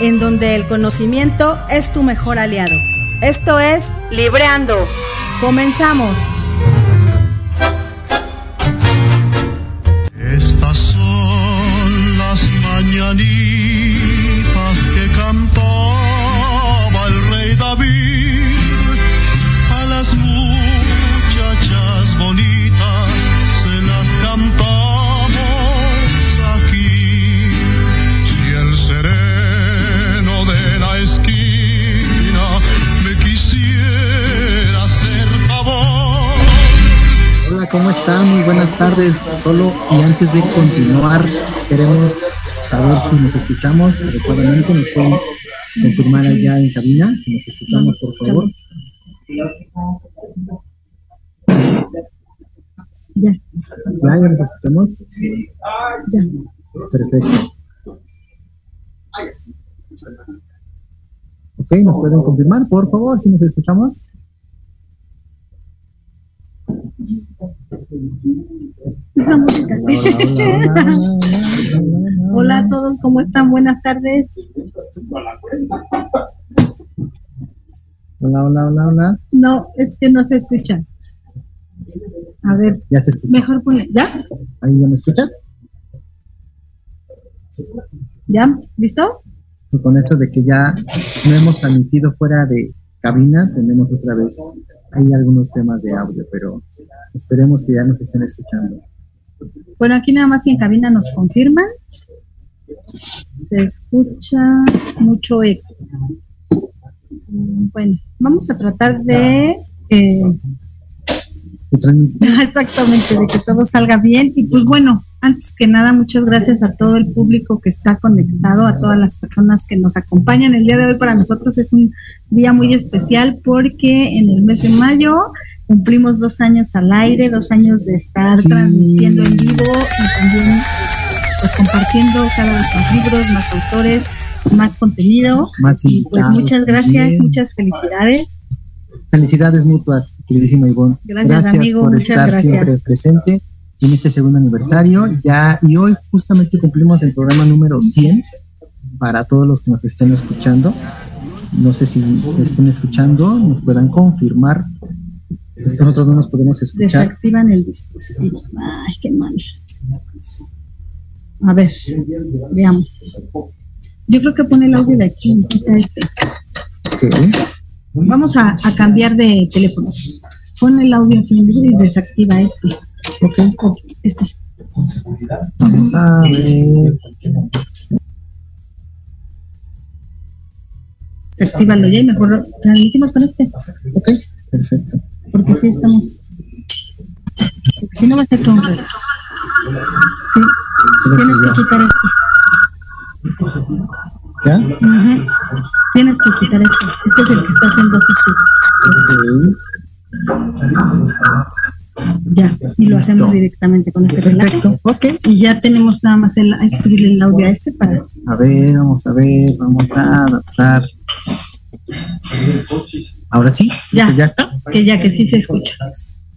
en donde el conocimiento es tu mejor aliado. Esto es Libreando. Comenzamos. ¿Cómo están? Muy buenas tardes. Solo y antes de continuar, queremos saber si nos escuchamos adecuadamente. ¿Nos pueden confirmar allá en cabina si nos escuchamos, por favor? Ya. ¿Ya, nos escuchamos? Ya. Perfecto. Ok, ¿nos pueden confirmar, por favor, si nos escuchamos? Esa música. Hola, a todos, ¿cómo están? Buenas tardes. Hola, hola, hola, hola. No, es que no se escucha. A ver, ¿Ya se escucha? mejor ponle. ¿Ya? ¿Ahí ya me escuchan? ¿Ya? ¿Listo? Y con eso de que ya no hemos transmitido fuera de cabina, tenemos otra vez hay algunos temas de audio, pero esperemos que ya nos estén escuchando. Bueno, aquí nada más y en cabina nos confirman. Se escucha mucho eco. Bueno, vamos a tratar de eh, exactamente de que todo salga bien y pues bueno, antes que nada muchas gracias a todo el público que está conectado, a todas las personas que nos acompañan. El día de hoy para nosotros es un día muy especial porque en el mes de mayo cumplimos dos años al aire, dos años de estar Sí. transmitiendo en vivo y también pues compartiendo cada vez más libros, más autores, más contenido. Más Y pues muchas gracias, muchas felicidades. Felicidades mutuas, queridísima Ivonne. Gracias, amigo, por muchas estar gracias. siempre presente en este segundo aniversario. Ya, y hoy justamente cumplimos el programa número 100 para todos los que nos estén escuchando. No sé si estén escuchando, nos puedan confirmar. Es que nosotros no nos podemos escuchar. Desactivan el dispositivo. Ay, qué mal. A ver, veamos. Yo creo que pone el audio de aquí quita este. Ok. Vamos a, a cambiar de teléfono. Pon el audio vivo y desactiva este. Ok. Ok, Este. Vamos a ver. Actívalo ya y mejor transmitimos con este. Ok, perfecto. Porque sí estamos. Porque si no va a ser todo un reto. Sí, tienes que quitar este. ¿Ya? Ujú. Tienes que quitar este. Este es el que está haciendo así. Ok. Ya, y lo hacemos directamente con este. Perfecto. Ok. Y ya tenemos nada más el, hay que subirle el audio a este para. A ver, vamos a ver, vamos a adaptar. Ahora sí, Ya. ya está. que ya que sí se escucha.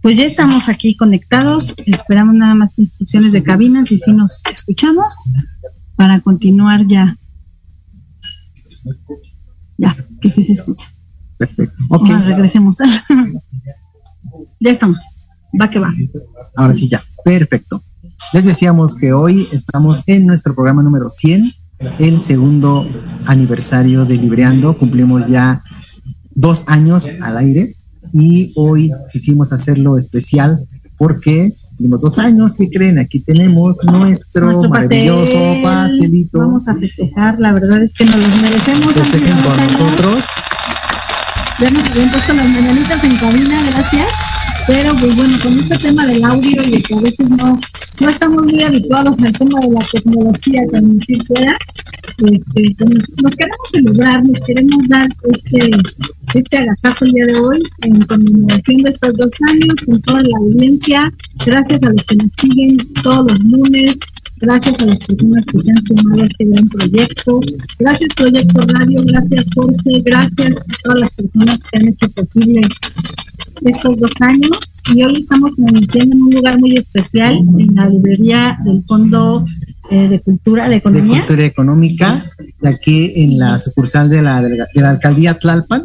Pues ya estamos aquí conectados, esperamos nada más instrucciones de cabina, si sí nos escuchamos, para continuar ya. Ya, que sí se escucha. Perfecto. Ok, Ahora regresemos. ya estamos, va que va. ahora sí ya. Perfecto. Les decíamos que hoy estamos en nuestro programa número 100, el segundo aniversario de Libreando. Cumplimos ya dos años al aire y hoy quisimos hacerlo especial porque cumplimos dos años. ¿Qué creen? Aquí tenemos nuestro, Nuestro maravilloso pastel. pastelito. Vamos a festejar, la verdad es que nos los merecemos. Festejen con nosotros. Ya nos habían puesto las mañanitas en cabina, gracias. Pero pues bueno, con este tema del audio y de que a veces no, no estamos muy habituados al tema de la tecnología transmitir fuera, este, pues, nos, queremos celebrar, nos queremos dar este, este agasajo el día de hoy en conmemoración de estos dos años con toda la audiencia. Gracias a los que nos siguen todos los lunes, gracias a las personas que se han sumado este gran proyecto. Gracias Proyecto Radio, gracias Jorge, gracias a todas las personas que han hecho posible estos dos años. Y hoy estamos transmitiendo en un lugar muy especial, en la librería del Fondo eh, de Cultura, de Economía. De Cultura Económica, de aquí en la sucursal de la, de la, alcaldía Tlalpan.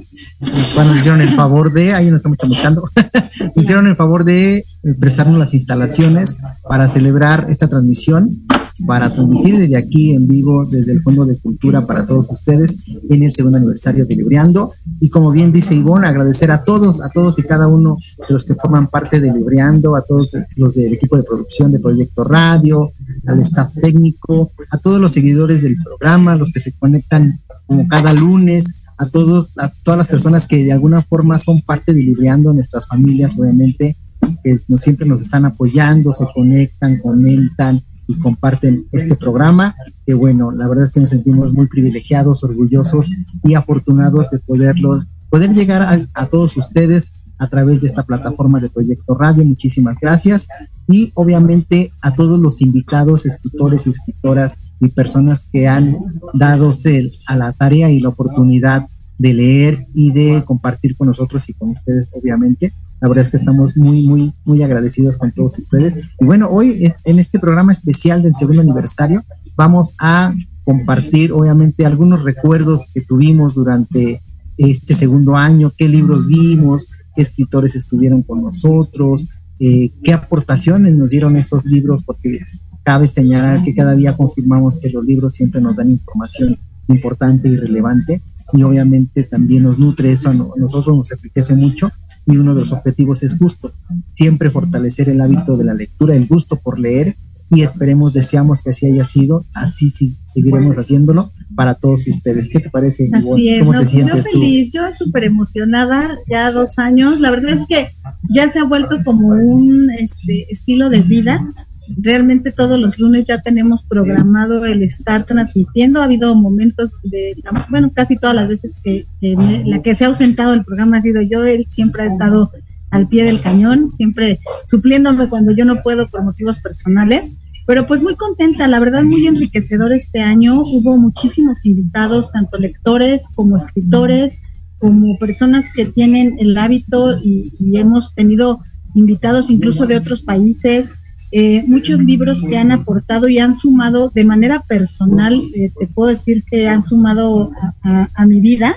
Cuando nos hicieron el favor de, ahí nos estamos chamucando, nos hicieron el favor de prestarnos las instalaciones para celebrar esta transmisión para transmitir desde aquí en vivo, desde el Fondo de Cultura para todos ustedes en el segundo aniversario de Libreando. Y como bien dice Ivonne, agradecer a todos, a todos y cada uno de los que forman parte de Libreando, a todos los del equipo de producción de Proyecto Radio, al staff técnico, a todos los seguidores del programa, los que se conectan como cada lunes, a todos, a todas las personas que de alguna forma son parte de Libreando, nuestras familias, obviamente, que no siempre nos están apoyando, se conectan, comentan, comparten este programa, que bueno, la verdad es que nos sentimos muy privilegiados, orgullosos y afortunados de poderlo, poder llegar a, todos ustedes a través de esta plataforma de Proyecto Radio. Muchísimas gracias. Y obviamente a todos los invitados, escritores, escritoras y personas que han dado a la tarea y la oportunidad de leer y de compartir con nosotros y con ustedes, obviamente. La verdad es que estamos muy, muy, muy agradecidos con todos ustedes. Y bueno, hoy en este programa especial del segundo aniversario vamos a compartir, obviamente, algunos recuerdos que tuvimos durante este segundo año, qué libros vimos, qué escritores estuvieron con nosotros, eh, qué aportaciones nos dieron esos libros, porque cabe señalar que cada día confirmamos que los libros siempre nos dan información importante y relevante y obviamente también nos nutre eso, a nosotros nos enriquece mucho y uno de los objetivos es justo, siempre fortalecer el hábito de la lectura, el gusto por leer y esperemos, deseamos que así haya sido, así sí, seguiremos haciéndolo para todos ustedes. ¿Qué te parece? Así ¿Cómo te pues sientes yo feliz, yo súper emocionada, ya dos años, la verdad es que ya se ha vuelto como un este, estilo de vida realmente todos los lunes ya tenemos programado el estar transmitiendo. Ha habido momentos de, bueno, casi todas las veces que, la que se ha ausentado el programa ha sido yo, él siempre ha estado al pie del cañón, siempre supliéndome cuando yo no puedo por motivos personales. Pero pues muy contenta, la verdad muy enriquecedor este año. Hubo muchísimos invitados, tanto lectores como escritores, como personas que tienen el hábito y hemos tenido invitados incluso de otros países, eh, muchos libros que han aportado y han sumado de manera personal, eh, te puedo decir que han sumado a, mi vida,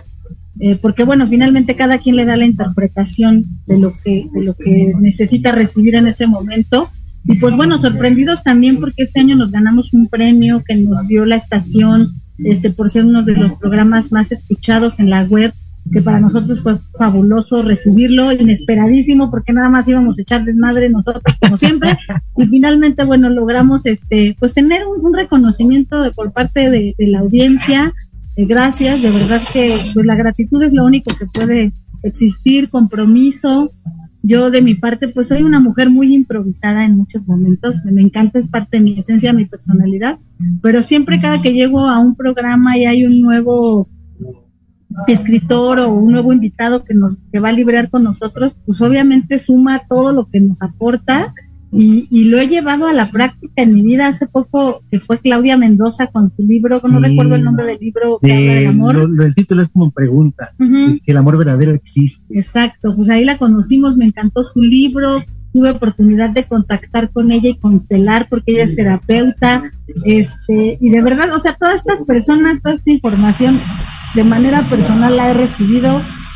eh, porque bueno, finalmente cada quien le da la interpretación de lo que, de lo que necesita recibir en ese momento. Y pues bueno, sorprendidos también porque este año nos ganamos un premio que nos dio la estación este, por ser uno de los programas más escuchados en la web que para nosotros fue fabuloso recibirlo, inesperadísimo, porque nada más íbamos a echar desmadre nosotros como siempre, y finalmente, bueno, logramos este, pues tener un, reconocimiento de, por parte de, la audiencia, eh, gracias, de verdad que pues la gratitud es lo único que puede existir, compromiso, yo de mi parte, pues soy una mujer muy improvisada en muchos momentos, me encanta, es parte de mi esencia, mi personalidad, pero siempre cada que llego a un programa y hay un nuevo escritor o un nuevo invitado que nos que va a librar con nosotros, pues obviamente suma todo lo que nos aporta y, y, lo he llevado a la práctica en mi vida. Hace poco que fue Claudia Mendoza con su libro, no recuerdo el nombre del libro que habla del amor. el título es como pregunta, si el amor verdadero existe. Exacto, pues ahí la conocimos, me encantó su libro, tuve oportunidad de contactar con ella y constelar porque ella es terapeuta, este, y de verdad, o sea, todas estas personas, toda esta información de manera personal la he recibido,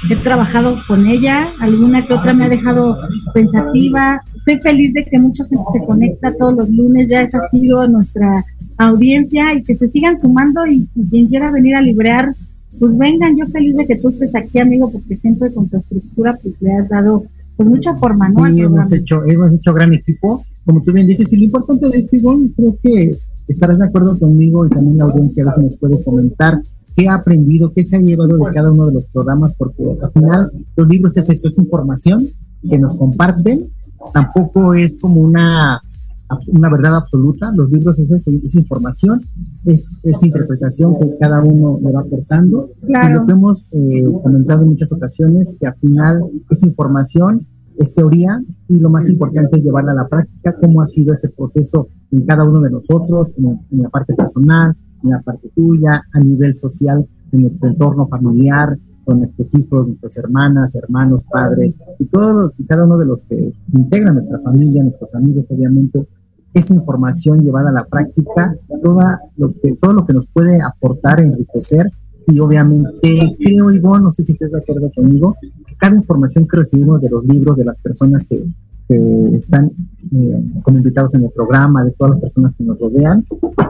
he trabajado con ella, alguna que otra me ha dejado pensativa. Estoy feliz de que mucha gente se conecta todos los lunes, ya esa ha sido nuestra audiencia y que se sigan sumando y, quien quiera venir a librear, pues vengan, yo feliz de que tú estés aquí, amigo, porque siempre con tu estructura pues le has dado pues mucha forma, ¿no? Sí, hemos hecho, hemos hecho gran equipo, como tú bien dices, y lo importante de esto, Ivonne, creo que estarás de acuerdo conmigo y también la audiencia a veces nos puede comentar qué ha aprendido, qué se ha llevado de cada uno de los programas, porque al final los libros es esto, es información que nos comparten, tampoco es como una una verdad absoluta, los libros es, es información, es, es, interpretación que cada uno le va aportando. Y lo que hemos eh, comentado en muchas ocasiones, que al final es información, es teoría y lo más importante es llevarla a la práctica, cómo ha sido ese proceso en cada uno de nosotros, en, en la parte personal, en la parte tuya, a nivel social, en nuestro entorno familiar, con nuestros hijos, nuestras hermanas, hermanos, padres y todo y cada uno de los que integran nuestra familia, nuestros amigos, obviamente, esa información llevada a la práctica, toda lo que, todo lo que nos puede aportar, enriquecer y obviamente creo, Ivonne, no sé si estás de acuerdo conmigo, que cada información que recibimos de los libros, de las personas que, que están eh, como invitados en el programa, de todas las personas que nos rodean,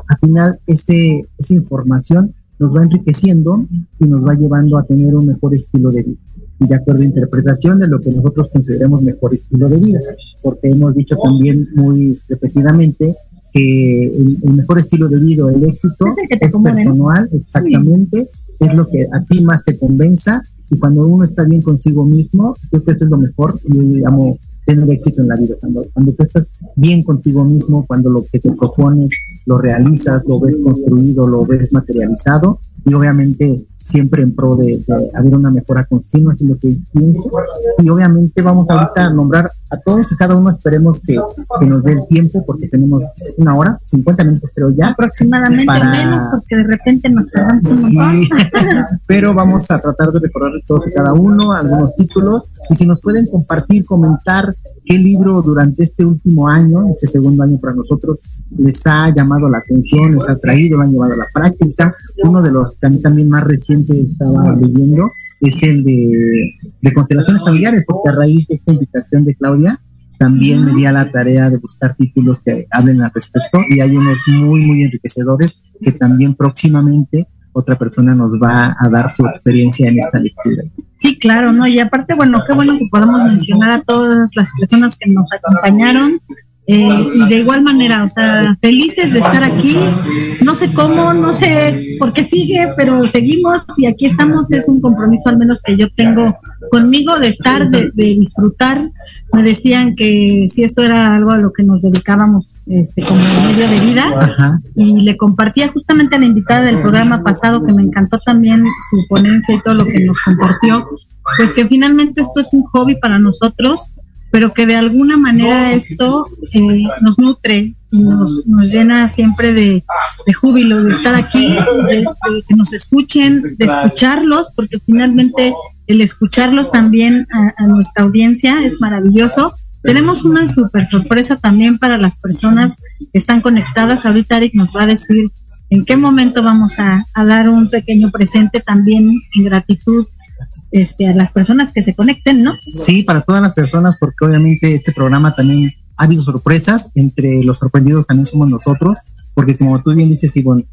al final ese, esa información nos va enriqueciendo y nos va llevando a tener un mejor estilo de vida. Y de acuerdo a interpretación de lo que nosotros consideremos mejor estilo de vida, porque hemos dicho también muy repetidamente que el, mejor estilo de vida, el éxito es, personal, exactamente, es lo que a ti más te convenza. Y cuando uno está bien consigo mismo, creo que esto es lo mejor, yo llamo tener éxito en la vida, cuando, cuando tú estás bien contigo mismo, cuando lo que te propones lo realizas, lo ves construido, lo ves materializado y obviamente siempre en pro de, haber una mejora continua, es lo que pienso. Y obviamente vamos ahorita a nombrar a todos y cada uno, esperemos que, nos dé el tiempo, porque tenemos una hora, 50 minutos creo ya. Aproximadamente menos, porque de repente nos tardamos un sí, pero vamos a tratar de recordar todos y cada uno, algunos títulos, y si nos pueden compartir, comentar qué libro durante este último año, este segundo año para nosotros, les ha llamado la atención, les ha traído, lo han llevado a la práctica. Uno de los también, también más recientes estaba leyendo es el de, de constelaciones familiares, porque a raíz de esta invitación de Claudia, también me di a la tarea de buscar títulos que hablen al respecto y hay unos muy, muy enriquecedores que también próximamente otra persona nos va a dar su experiencia en esta lectura. Sí, claro, ¿no? Y aparte, bueno, qué bueno que podamos mencionar a todas las personas que nos acompañaron eh, y de igual manera, o sea, felices de estar aquí. No sé cómo, no sé por qué sigue, pero seguimos y aquí estamos. Es un compromiso al menos que yo tengo conmigo de estar, de, disfrutar. Me decían que si esto era algo a lo que nos dedicábamos este, como medio de vida. Y le compartía justamente a la invitada del programa pasado que me encantó también su ponencia y todo lo que nos compartió. Pues que finalmente esto es un hobby para nosotros pero que de alguna manera esto eh, nos nutre y nos, nos llena siempre de, júbilo de estar aquí, de, que nos escuchen, de escucharlos, porque finalmente el escucharlos también a, nuestra audiencia es maravilloso. Tenemos una super sorpresa también para las personas que están conectadas. Ahorita Eric nos va a decir en qué momento vamos a, a dar un pequeño presente también en gratitud este, a las personas que se conecten, ¿no? Sí, para todas las personas, porque obviamente este programa también ha habido sorpresas, entre los sorprendidos también somos nosotros, porque como tú bien dices, Ivonne,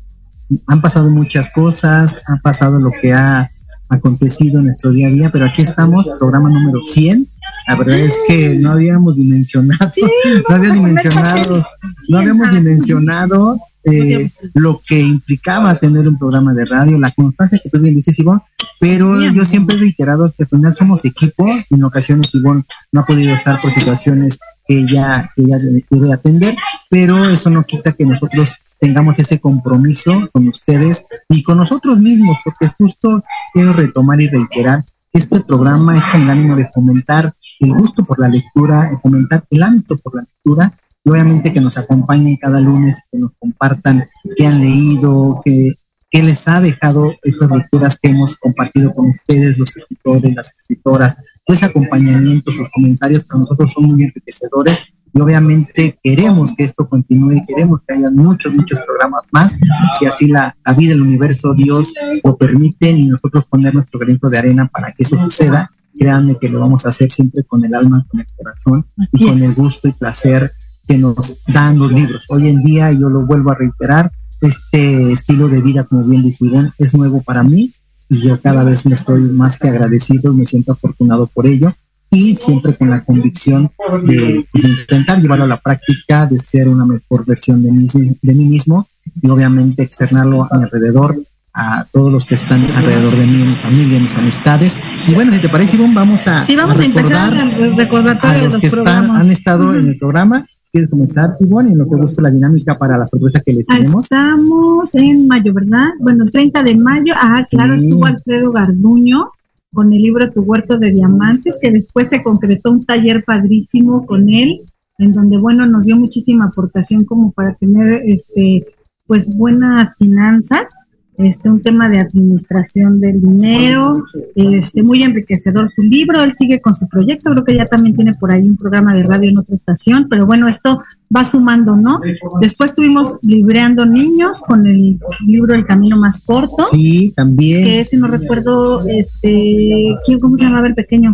han pasado muchas cosas, ha pasado lo que ha acontecido en nuestro día a día, pero aquí estamos, programa número 100. La verdad es que no habíamos dimensionado, no habíamos dimensionado, no habíamos dimensionado eh, lo que implicaba tener un programa de radio, la constancia que tú bien dices, Ivonne, pero yo siempre he reiterado que al final somos equipo, en ocasiones Ivonne no ha podido estar por situaciones que ella, que ella debe atender, pero eso no quita que nosotros tengamos ese compromiso con ustedes y con nosotros mismos, porque justo quiero retomar y reiterar que este programa es con el ánimo de fomentar el gusto por la lectura, de fomentar el hábito por la lectura y obviamente que nos acompañen cada lunes, que nos compartan qué han leído, qué, qué les ha dejado esas lecturas que hemos compartido con ustedes, los escritores, las escritoras, ese acompañamiento, sus comentarios para nosotros son muy enriquecedores. Y obviamente queremos que esto continúe, queremos que haya muchos, muchos programas más, si así la, la vida, el universo, Dios lo permiten y nosotros poner nuestro granito de arena para que eso suceda, créanme que lo vamos a hacer siempre con el alma, con el corazón y con el gusto y placer que nos dan los libros. Hoy en día, yo lo vuelvo a reiterar, este estilo de vida, como bien dice es nuevo para mí y yo cada vez me estoy más que agradecido y me siento afortunado por ello y siempre con la convicción de pues, intentar llevarlo a la práctica, de ser una mejor versión de mí, de mí mismo y obviamente externarlo a mi alrededor, a todos los que están alrededor de mí, mi familia, mis amistades. Y bueno, si te parece, Ivonne, vamos a, sí, vamos a, empezar a, recordar a los, que están, han estado en el programa quieres comenzar, Ivonne, en lo que busco la dinámica para la sorpresa que les tenemos. Estamos en mayo, ¿verdad? Bueno, el 30 de mayo, ah, claro, estuvo Alfredo Garduño con el libro Tu huerto de diamantes, que después se concretó un taller padrísimo con él, en donde, bueno, nos dio muchísima aportación como para tener, este, pues, buenas finanzas este, un tema de administración del dinero, este, muy enriquecedor su libro, él sigue con su proyecto, creo que ya también tiene por ahí un programa de radio en otra estación, pero bueno, esto va sumando, ¿no? Después estuvimos libreando niños con el libro El Camino Más Corto. Sí, también. Que ese no recuerdo, este, ¿cómo se llamaba el pequeño?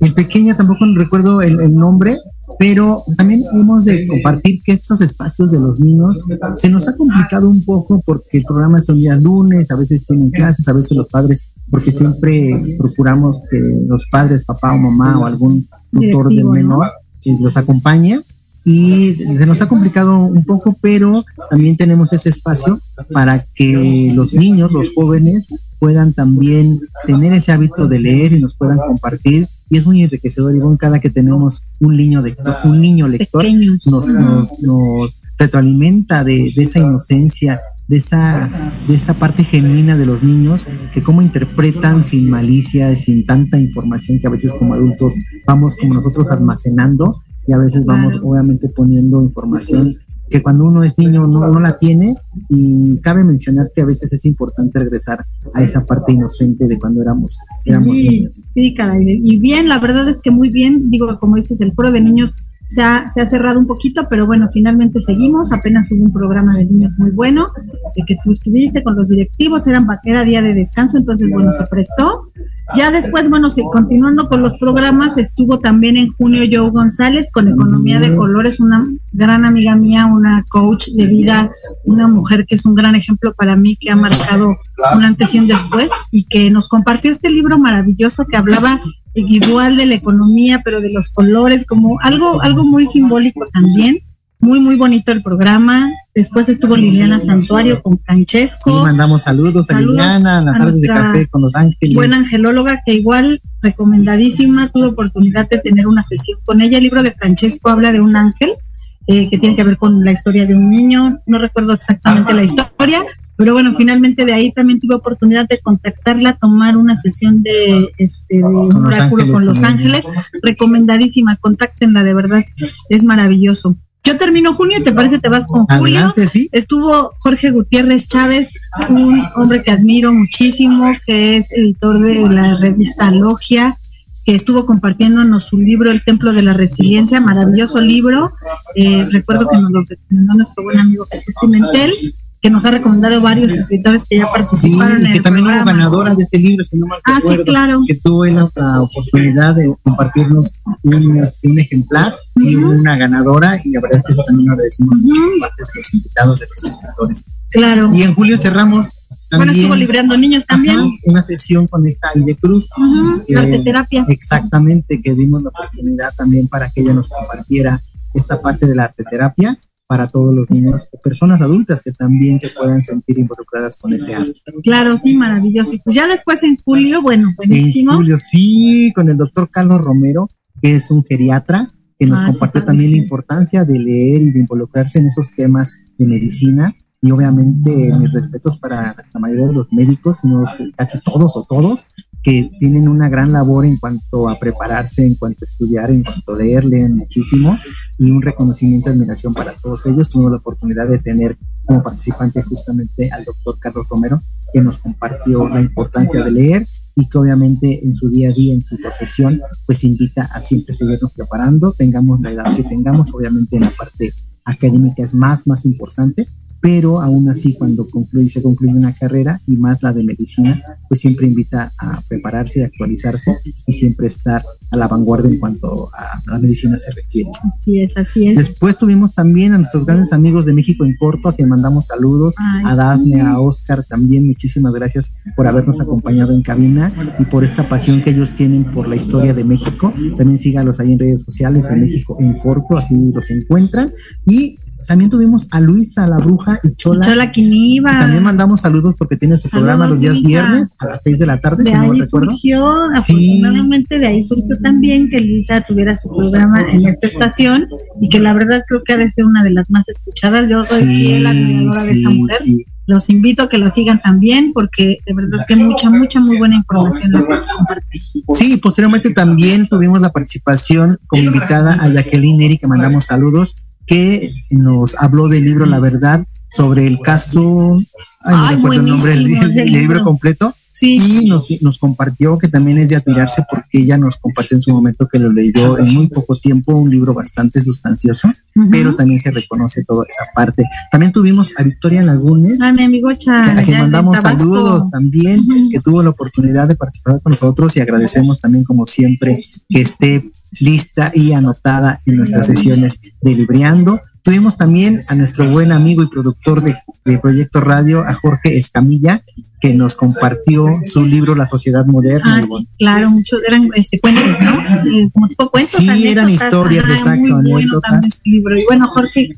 El pequeño tampoco recuerdo el nombre, pero también hemos de compartir que estos espacios de los niños se nos ha complicado un poco porque el programa son días lunes, a veces tienen clases, a veces los padres, porque siempre procuramos que los padres, papá o mamá o algún tutor del menor los acompañe. Y se nos ha complicado un poco, pero también tenemos ese espacio para que los niños, los jóvenes, puedan también tener ese hábito de leer y nos puedan compartir y es muy enriquecedor, y cada que tenemos un niño lector, un niño lector nos, nos, nos, retroalimenta de, de, esa inocencia, de esa, de esa parte genuina de los niños, que cómo interpretan sin malicia, sin tanta información que a veces como adultos vamos como nosotros almacenando y a veces vamos obviamente poniendo información que cuando uno es niño no, no la tiene y cabe mencionar que a veces es importante regresar a esa parte inocente de cuando éramos, éramos niños. Sí, caray, y bien, la verdad es que muy bien, digo, como dices, el foro de niños se ha, cerrado un poquito, pero bueno, finalmente seguimos. Apenas hubo un programa de niños muy bueno, de que tú estuviste con los directivos, era día de descanso, entonces bueno, se prestó. Ya después, bueno, continuando con los programas, estuvo también en junio Joe González con Economía de Colores, una gran amiga mía, una coach de vida, una mujer que es un gran ejemplo para mí, que ha marcado un antes y un después, y que nos compartió este libro maravilloso que hablaba igual de la economía, pero de los colores, como algo, algo muy simbólico también. Muy, muy bonito el programa. Después estuvo Liliana Santuario con Francesco. Sí, mandamos saludos, a Liliana, la tarde de café con Los Ángeles. Buena angelóloga que igual recomendadísima, tuve oportunidad de tener una sesión con ella. El libro de Francesco habla de un ángel eh, que tiene que ver con la historia de un niño. No recuerdo exactamente la historia, pero bueno, finalmente de ahí también tuve oportunidad de contactarla, tomar una sesión de este de oráculo con Los Ángeles, recomendadísima, contáctenla de verdad, es maravilloso. Yo termino junio y te parece te vas con julio. ¿sí? Estuvo Jorge Gutiérrez Chávez, un hombre que admiro muchísimo, que es editor de la revista Logia, que estuvo compartiéndonos su libro El Templo de la Resiliencia, maravilloso libro. Eh, recuerdo que nos lo recomendó nuestro buen amigo Jesús Pimentel que nos ha recomendado varios escritores que ya participaron en que también hubo ganadora de ese libro, si no mal ah, sí, claro. que tuvo la, oportunidad de compartirnos un, este, un ejemplar y una ganadora, y la verdad es que eso también lo agradecemos mucho parte de los invitados de los escritores. Claro. Y en julio cerramos también, bueno, estuvo libreando niños también. una sesión con esta Aide Cruz. Uh terapia. Exactamente, que dimos la oportunidad también para que ella nos compartiera esta parte de la arteterapia para todos los niños o personas adultas que también se puedan sentir involucradas con ese arte. Claro, sí, maravilloso. Y pues ya después en julio, bueno, buenísimo. En julio, sí, con el doctor Carlos Romero, que es un geriatra, que nos ah, compartió también la importancia de leer y de involucrarse en esos temas de medicina. Y obviamente mis respetos para la mayoría de los médicos, sino casi todos o todos, que tienen una gran labor en cuanto a prepararse, en cuanto a estudiar, en cuanto a leer, leen muchísimo y un reconocimiento y admiración para todos ellos. Tuvimos la oportunidad de tener como participante justamente al doctor Carlos Romero, que nos compartió la importancia de leer y que obviamente en su día a día, en su profesión, pues invita a siempre seguirnos preparando, tengamos la edad que tengamos, obviamente en la parte académica es más, más importante, pero aún así cuando concluye, se concluye una carrera y más la de medicina, pues siempre invita a prepararse, a actualizarse y siempre estar a la vanguardia en cuanto a la medicina se requiere. Así es, así es. Después tuvimos también a nuestros grandes amigos de México en Corto, a quien mandamos saludos, a Dafne, a Oscar, también muchísimas gracias por habernos acompañado en cabina y por esta pasión que ellos tienen por la historia de México. También sígalos ahí en redes sociales, en México en Corto, así los encuentran. Y también tuvimos a Luisa, la bruja y Chola. Chola Quiniva. También mandamos saludos porque tiene su programa los días viernes a las 6 de la tarde, de si no ahí me recuerdo. surgió, afortunadamente de ahí surgió también que Luisa tuviera su programa en esta estación y que la verdad creo que ha de ser una de las más escuchadas. Yo soy fiel admiradora de esa mujer. sí. Los invito a que la sigan también porque de verdad que mucha, mucha, muy buena información la puedes compartir. Sí, posteriormente también tuvimos la participación como invitada a Jacqueline Neri, que mandamos saludos, que nos habló del libro La Verdad sobre el caso, ay, no Ay, recuerdo el nombre del, libro libro. completo, Sí, y nos, nos compartió que también es de admirarse porque ella nos compartió en su momento que lo leyó en muy poco tiempo, un libro bastante sustancioso, pero también se reconoce toda esa parte. También tuvimos a Victoria Lagunes, Ay, mi amigo Cha, a la que de mandamos saludos también, que tuvo la oportunidad de participar con nosotros y agradecemos también como siempre que esté lista y anotada en nuestras sesiones de Libriando. Tuvimos también a nuestro buen amigo y productor de, de Proyecto Radio, a Jorge Escamilla, que nos compartió su libro La Sociedad Moderna. Ah, sí, claro, muchos eran este, cuentos, ¿no? Eh, como tipo cuentos. Sí, eran historias, ajá, exacto, Muy anécdotas. su libro. Y bueno, Jorge,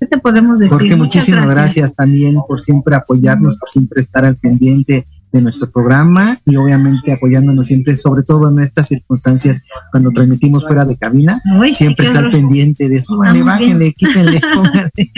¿qué te podemos decir? Jorge, muchísimas gracias. también por siempre apoyarnos, por siempre estar al pendiente de nuestro programa y obviamente apoyándonos siempre, sobre todo en estas circunstancias cuando transmitimos fuera de cabina, siempre estar horror. pendiente de eso. Vale, Vamos bien. bájenle, quítenle, pónganle.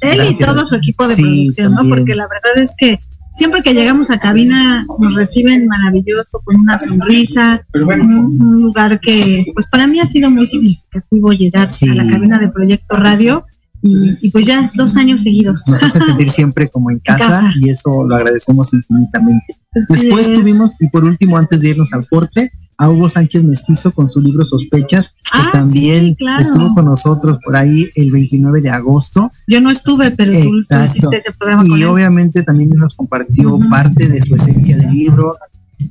Él y todo su equipo de Sí, producción, ¿no? Porque la verdad es que siempre que llegamos a cabina nos reciben maravilloso, con una sonrisa, un, un lugar que, pues para mí ha sido muy significativo llegar Sí. a la cabina de Proyecto Radio y, y pues ya dos años seguidos. Nos hace sentir siempre como en casa, casa. y eso lo agradecemos infinitamente. Así Después es. tuvimos, y por último, antes de irnos al corte, a Hugo Sánchez Mestizo con su libro Sospechas, que Ah, también sí, claro. estuvo con nosotros por ahí el 29 de agosto. Yo no estuve, pero tú, tú hiciste ese programa con Y él. obviamente también nos compartió parte de su esencia del libro,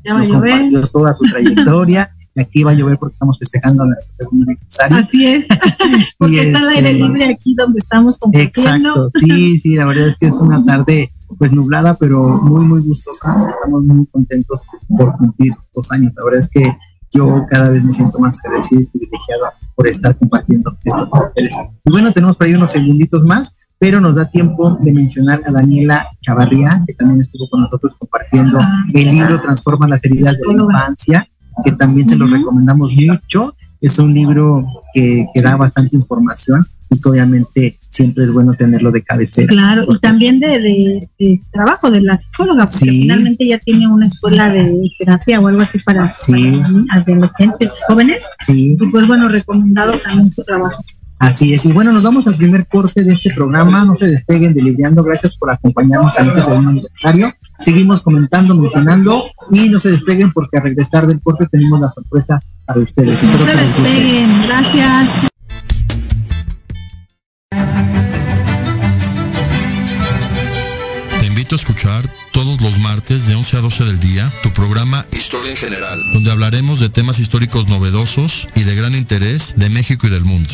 Ya nos compartió toda su trayectoria. Aquí va a llover porque estamos festejando nuestro segundo aniversario. Así es, porque Y está al este, aire libre aquí donde estamos compartiendo. Exacto, sí, sí, la verdad es que es una tarde pues nublada, pero muy, muy gustosa. Estamos muy contentos por cumplir dos años. La verdad es que yo cada vez me siento más agradecido y privilegiado por estar compartiendo esto con ustedes. Y bueno, tenemos por ahí unos segunditos más, pero nos da tiempo de mencionar a Daniela Chavarría, que también estuvo con nosotros compartiendo Ah, el libro Transforma las heridas de la infancia, que también se lo Ujú. recomendamos mucho. Es un libro que, que da bastante información y que obviamente siempre es bueno tenerlo de cabecera. Claro, y también de, de- de trabajo de la psicóloga, porque Sí. finalmente ya tiene una escuela de terapia o algo así para, Sí. para adolescentes, jóvenes, Sí, y pues bueno, recomendado también su trabajo. Así es. Y bueno, nos vamos al primer corte de este programa. No se despeguen de Libriando. Gracias por acompañarnos en este segundo aniversario. Seguimos comentando, mencionando y no se despeguen porque al regresar del corte tenemos la sorpresa para ustedes. No Espero se despeguen, gracias. Te invito a escuchar todos los martes de 11 a 12 del día tu programa Historia en General, donde hablaremos de temas históricos novedosos y de gran interés de México y del mundo.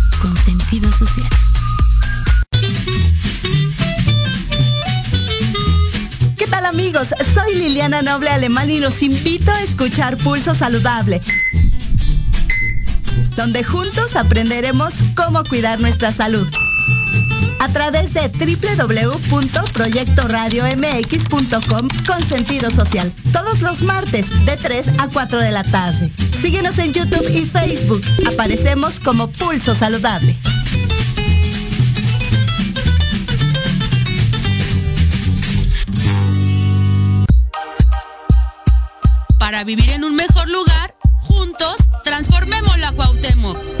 con sentido social. ¿Qué tal amigos? Soy Liliana Noble Alemán y los invito a escuchar Pulso Saludable, donde juntos aprenderemos cómo cuidar nuestra salud. A través de www.proyectoradiomx.com con sentido social. Todos los martes de 3 a 4 de la tarde. Síguenos en YouTube y Facebook. Aparecemos como Pulso Saludable. Para vivir en un mejor lugar, juntos transformemos la Cuauhtémoc.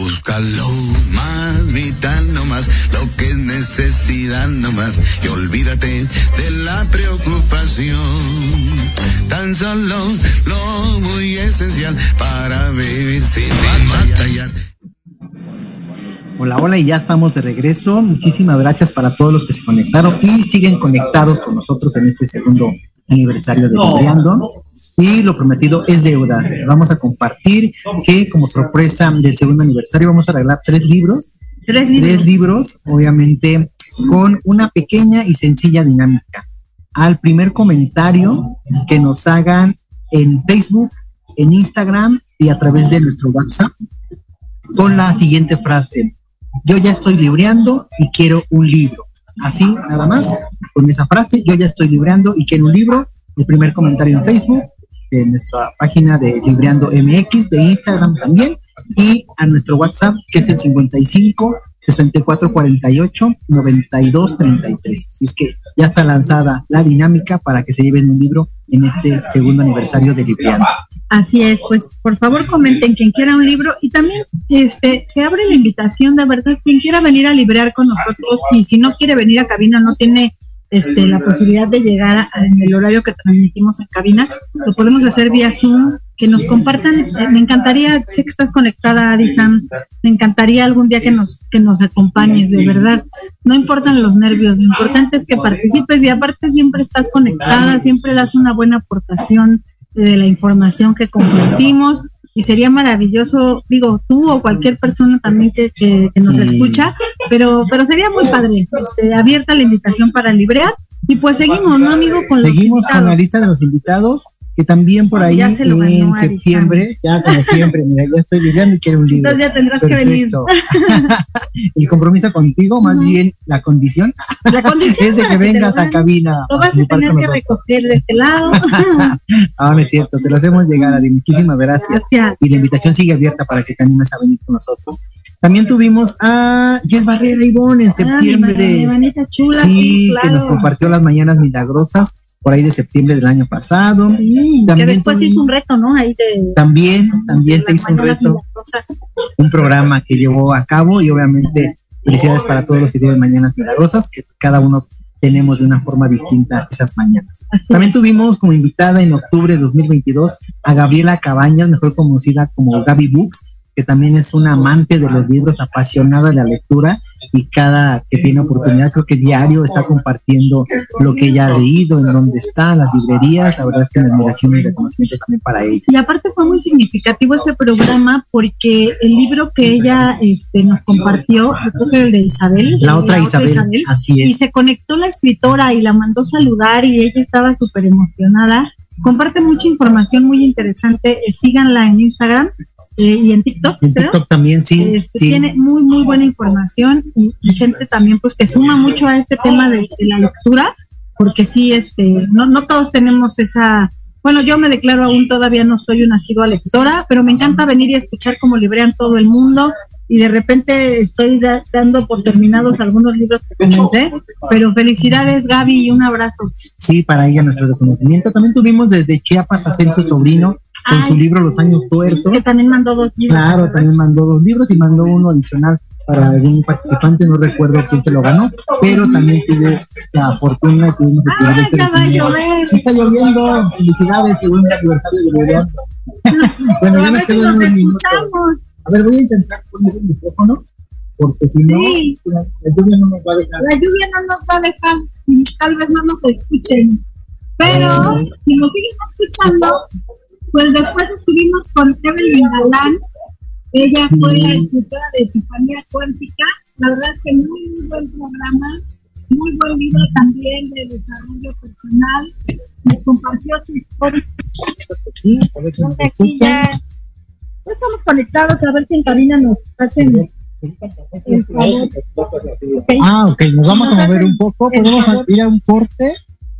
Búscalo más vital nomás, lo que es necesidad nomás, y olvídate de la preocupación. Tan solo lo muy esencial para vivir sin batallar. Hola, hola, y ya estamos de regreso. Muchísimas gracias para todos los que se conectaron y siguen conectados con nosotros en este segundo aniversario de Libreando. Y lo prometido es deuda. Vamos a compartir que como sorpresa del segundo aniversario vamos a regalar tres libros. Tres libros. Tres libros, obviamente, con una pequeña y sencilla dinámica. Al primer comentario que nos hagan en Facebook, en Instagram y a través de nuestro WhatsApp con la siguiente frase. Yo ya estoy libreando y quiero un libro. Así, nada más, con esa frase, yo ya estoy libreando y quiero un libro. El primer comentario en Facebook, de nuestra página de Libreando MX, de Instagram también, y a nuestro WhatsApp, que es el 55 64 48 92 33. Así es que ya está lanzada la dinámica para que se lleven un libro en este segundo aniversario de Libreando. Así es, pues por favor comenten quien quiera un libro y también este se abre la invitación de verdad quien quiera venir a librear con nosotros y si no quiere venir a cabina no tiene este la posibilidad de llegar a- en el horario que transmitimos en cabina, lo podemos hacer vía Zoom, que nos compartan, eh, me encantaría, sé que estás conectada Adi Sam, me encantaría algún día que nos que nos acompañes, de verdad. No importan los nervios, lo importante es que participes y aparte siempre estás conectada, siempre das una buena aportación de la información que compartimos y sería maravilloso, digo, tú o cualquier persona también que, que- que nos Sí. escucha, pero, pero sería muy padre, este, abierta la invitación para librear y pues seguimos, ¿no, amigo? Con los Seguimos con la lista de los invitados, que también por ahí se ganó en septiembre, ya como siempre, mira, ya estoy librando y quiero un libro. Entonces ya tendrás que venir. El compromiso contigo, más bien la condición, La condición es de que vengas a cabina. Lo vas a tener que recoger de este lado. Ah, no es cierto, te lo hacemos llegar, Adi. Muchísimas gracias. Gracias. Y la invitación sigue abierta para que te animes a venir con nosotros. También tuvimos a Jess Barrera Ivonne en Ah, mi septiembre. ma- mi chula, sí, sí, que nos compartió las mañanas milagrosas por ahí de septiembre del año pasado. Sí, que También después hizo un reto, ¿no? Ahí de También, también se hizo un reto, un programa que llevó a cabo y obviamente felicidades para todos los que tienen mañanas milagrosas, que cada uno tenemos de una forma distinta esas mañanas. Así También tuvimos como invitada en octubre de 2022 a Gabriela Cabañas, mejor conocida como Gaby Books, que también es una amante de los libros, apasionada de la lectura y cada que tiene oportunidad, creo que diario está compartiendo lo que ella ha leído, en dónde está, las librerías, la verdad es que una admiración y reconocimiento también para ella. Y aparte fue muy significativo ese programa porque el libro que ella este, nos compartió, yo creo que era el de Isabel. La otra Isabel, así Y es. se conectó la escritora y la mandó saludar y ella estaba súper emocionada. Comparte mucha información muy interesante. eh, síganla en Instagram eh, y en TikTok. En creo. TikTok también, sí, Este, sí. Tiene muy, muy buena información y, y gente también pues que suma mucho a este tema de, de la lectura, porque sí, este, no, no todos tenemos esa, bueno, yo me declaro aún todavía no soy una asidua lectora, pero me encanta venir y escuchar cómo librean todo el mundo y de repente estoy da- dando por terminados algunos libros que comencé, pero felicidades Gaby y un abrazo. Sí, para ella nuestro reconocimiento. También tuvimos desde Chiapas a Sergio Sobrino con Ay, su libro Los años tuertos. Que también mandó dos libros. Claro, también mandó dos libros y mandó uno adicional para algún participante, no recuerdo quién se lo ganó, pero también tuve la fortuna y tuvimos el Ah, de ya va a tener- llover. Está lloviendo, felicidades, segundo aniversario de bueno, ya me quedo nos unos minutos. escuchamos. A ver, voy a intentar poner el micrófono, porque si no, Sí. la, la lluvia no nos va a dejar. La lluvia no nos va a dejar, tal vez no nos escuchen. Pero si nos siguen escuchando, pues después estuvimos con Evelyn Galán. Ella fue la escritora de Epifanía Cuántica. La verdad es que muy, muy buen programa. Muy buen libro también de desarrollo personal. Nos compartió su historia. Sí, a ver si nos Aquí ya, escuchan. Ya estamos conectados a ver si en cabina nos hacen. Ah, ok, nos vamos Nos a mover un poco. Podemos ir a un corte,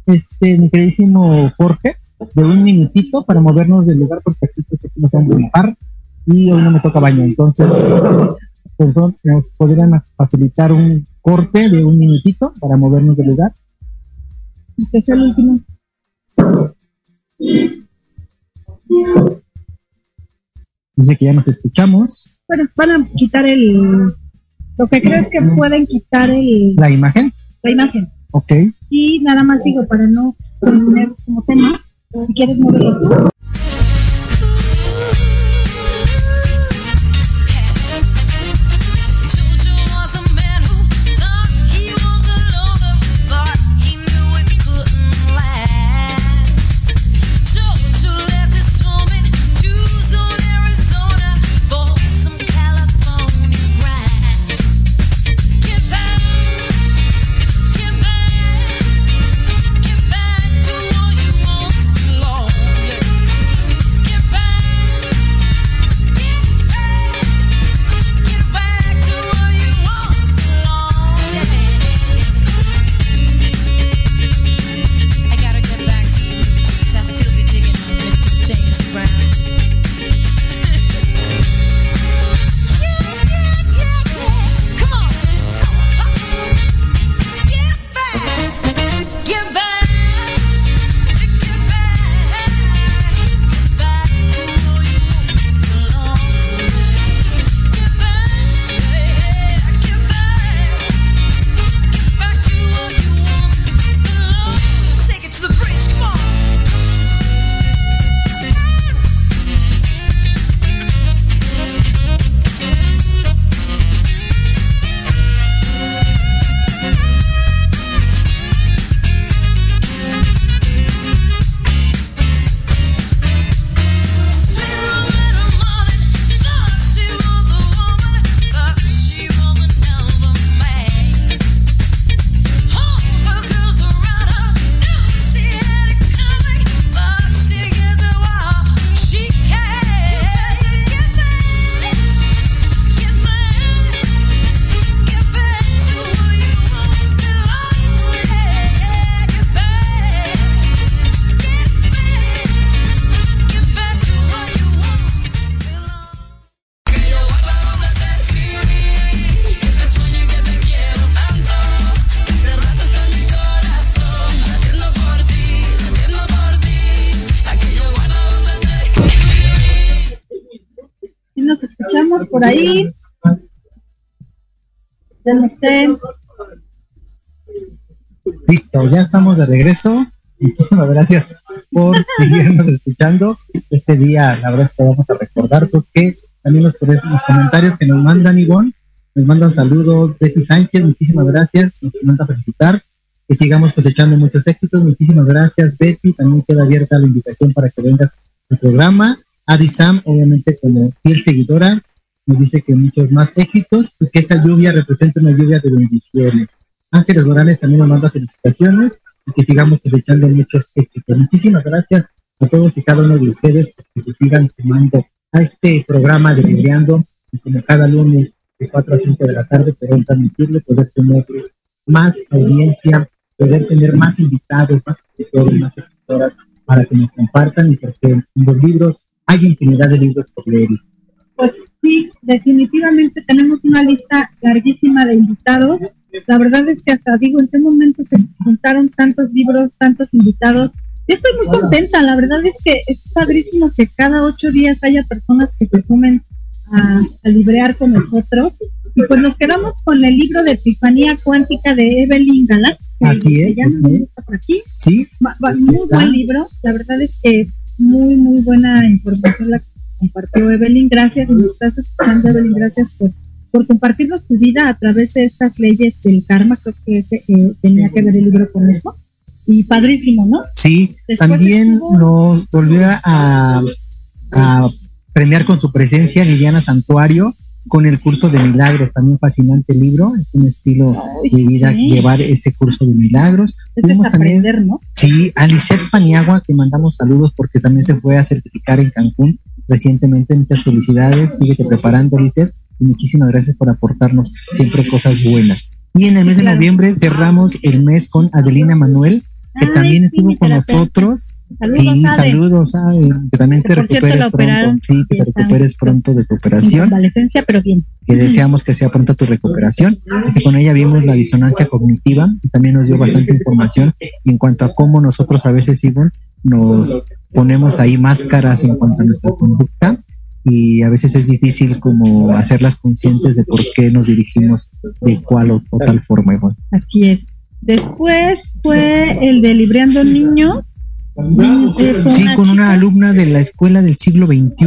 este, mi queridísimo Jorge. de un minutito para movernos del lugar porque aquí nos vamos a par y hoy no me toca baño. Entonces, perdón, nos podrían facilitar un corte de un minutito para movernos del lugar. Este es el último. Dice que ya nos escuchamos. Bueno, van a quitar el. Lo que creo es que pueden quitar el. La imagen. La imagen. Ok. Y nada más digo, para no poner como tema, si quieres moverlo tú. Por ahí. Listo, ya estamos de regreso. Muchísimas gracias por seguirnos escuchando. Este día, la verdad es que vamos a recordar porque también los, los comentarios que nos mandan Ivonne, nos mandan saludos Betty Sánchez, muchísimas gracias, nos manda felicitar, que sigamos cosechando muchos éxitos, muchísimas gracias Betty, también queda abierta la invitación para que vengas al programa. Adi Sam, obviamente como fiel seguidora, nos dice que muchos más éxitos y que esta lluvia representa una lluvia de bendiciones. Ángeles Morales también nos manda felicitaciones y que sigamos cosechando muchos éxitos. Muchísimas gracias a todos y cada uno de ustedes que se sigan sumando a este programa de Vibrando y como cada lunes de 4 a 5 de la tarde podrán transmitirle, poder tener más audiencia, poder tener más invitados, más escritores, más escritoras para que nos compartan y porque en los libros hay infinidad de libros por leer. Pues sí, definitivamente tenemos una lista larguísima de invitados. La verdad es que hasta digo, ¿en qué momento se juntaron tantos libros, tantos invitados? Yo estoy muy contenta, la verdad es que es padrísimo que cada ocho días haya personas que se sumen a, librear con nosotros. Y pues nos quedamos con el libro de Epifanía Cuántica de Evelyn Galá. Así es. Ya está por aquí. Sí. muy buen libro, la verdad es que muy, muy buena información la compartió Evelyn. Gracias, nos estás escuchando, Evelyn. Gracias por, por compartirnos tu vida a través de estas leyes del karma. Creo que ese, eh, tenía que ver el libro con eso. Y padrísimo, ¿no? Sí, también nos volvió a, a premiar con su presencia Liliana Santuario con el curso de milagros, también fascinante libro, es un estilo de vida llevar ese curso de milagros. Es aprender, ¿no? Sí, a Paniagua, que mandamos saludos porque también se fue a certificar en Cancún recientemente. Muchas felicidades, síguete preparando, Lisset, y muchísimas gracias por aportarnos siempre cosas buenas. Y en el mes de noviembre cerramos el mes con Adelina Manuel, que también estuvo con nosotros Saludos, sí, Ade. saludos, Ade, que también Que te cierto recuperes pronto, sí, que te recuperes pronto de tu operación, convalecencia, pero bien. que deseamos que sea pronto tu recuperación, que con ella vimos la disonancia cognitiva y también nos dio bastante información en cuanto a cómo nosotros a veces, Ivonne, nos ponemos ahí máscaras en cuanto a nuestra conducta y a veces es difícil como hacerlas conscientes de por qué nos dirigimos de cual o, o tal forma, Ivonne. Así es. Después fue el de Libreando Niño. Sí, con una alumna de la escuela del siglo XXI.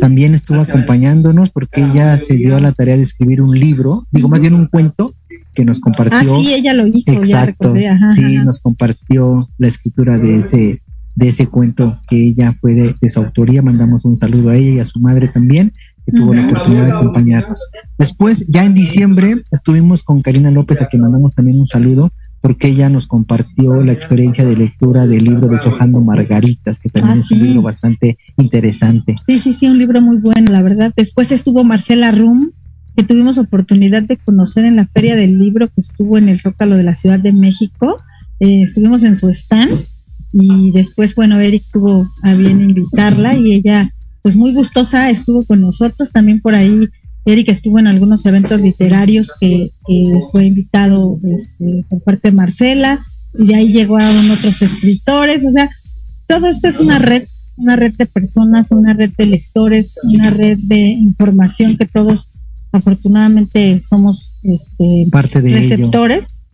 También estuvo acompañándonos porque ella se dio a la tarea de escribir un libro, digo más bien un cuento que nos Ah, compartió. sí, ella lo hizo, ya Exacto. recordé. Ajá, sí, ajá. nos compartió la escritura de ese de ese cuento que ella fue de, de su autoría. Mandamos un saludo a ella y a su madre también, que tuvo la oportunidad de acompañarnos. Después, ya en diciembre, estuvimos con Karina López, a quien mandamos también un saludo, porque ella nos compartió la experiencia de lectura del libro Deshojando Margaritas, que también Ah, es un sí. libro bastante interesante. Sí, sí, sí, un libro muy bueno, la verdad. Después estuvo Marcela Rum, que tuvimos oportunidad de conocer en la Feria del Libro que estuvo en el Zócalo de la Ciudad de México. Eh, estuvimos en su stand y después, bueno, Eric tuvo a bien invitarla y ella, pues muy gustosa, estuvo con nosotros. También por ahí, Eric estuvo en algunos eventos literarios que, que fue invitado este, por parte de Marcela y de ahí llegaron otros escritores. O sea, todo esto es una red una red de personas, una red de lectores, una red de información que todos afortunadamente somos este, Parte de ello.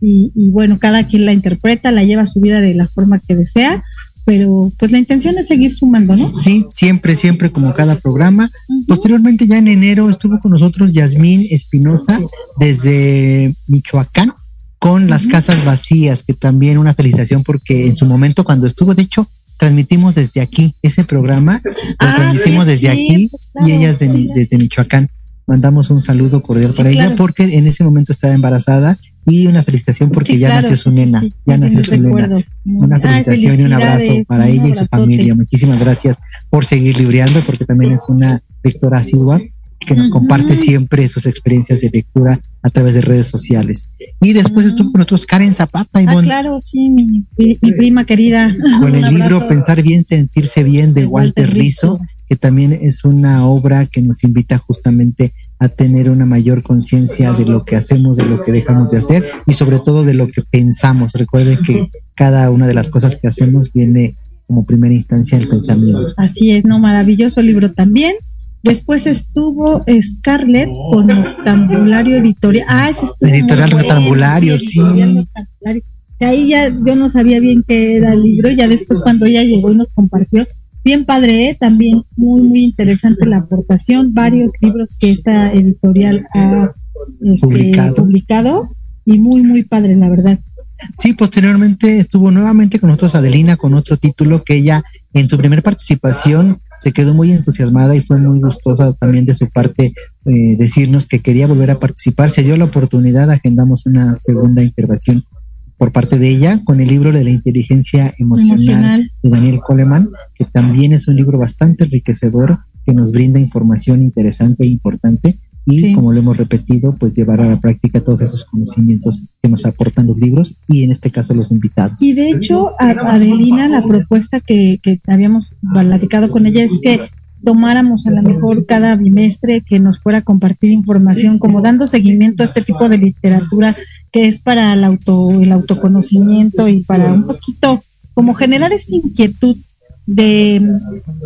Y, y bueno, cada quien la interpreta, la lleva a su vida de la forma que desea, pero pues la intención es seguir sumando, ¿no? Sí, siempre, siempre como cada programa. Posteriormente, ya en enero, estuvo con nosotros Yasmín Espinosa desde Michoacán con las casas vacías, que también una felicitación porque en su momento cuando estuvo, de hecho, transmitimos desde aquí ese programa, lo Ah, transmitimos sí, desde sí, aquí claro, y ella es de, sí. desde Michoacán. Mandamos un saludo cordial Sí, para ella porque en ese momento estaba embarazada y una felicitación porque Sí, ya claro, nació su sí, sí, nena, sí, ya nació su nena. recuerdo. Muy Una bien. Ay, felicitación y un abrazo para un ella y su familia. Muchísimas gracias por seguir libreando, porque también es una lectora asidua que nos comparte siempre sus experiencias de lectura a través de redes sociales. Y después estuvo con nosotros Karen Zapata, Ah, Ivonne, claro, sí, mi, mi- prima querida. con el libro. Pensar bien, sentirse bien de De Walter Walter Rizzo, Rizzo. que también es una obra que nos invita justamente a tener una mayor conciencia de lo que hacemos, de lo que dejamos de hacer y sobre todo de lo que pensamos. Recuerden que cada una de las cosas que hacemos viene como primera instancia el pensamiento. Así es, no, maravilloso libro también. Después estuvo Scarlett con Octambulario Editorial. Ah, ese estuvo Editorial Rectangulario, sí. Rectangulario. Ahí ya yo no sabía bien qué era el libro, ya después cuando ella llegó y nos compartió, bien padre, ¿eh? también muy, muy interesante la aportación, varios libros que esta editorial ha este, Publicado. publicado y muy, muy padre, la verdad. Sí, posteriormente estuvo nuevamente con nosotros Adelina con otro título que ella en su primera participación se quedó muy entusiasmada y fue muy gustosa también de su parte eh, decirnos que quería volver a participar. Se dio la oportunidad, agendamos una segunda intervención por parte de ella con el libro de la inteligencia emocional, Emocional. de Daniel Coleman, que también es un libro bastante enriquecedor que nos brinda información interesante e importante y Sí. como lo hemos repetido, pues llevar a la práctica todos esos conocimientos que nos aportan los libros y en este caso los invitados. Y de hecho, a Adelina, la propuesta que, que habíamos platicado con ella es que tomáramos a lo mejor cada bimestre que nos fuera a compartir información, como dando seguimiento a este tipo de literatura que es para el auto, el autoconocimiento y para un poquito como generar esta inquietud de,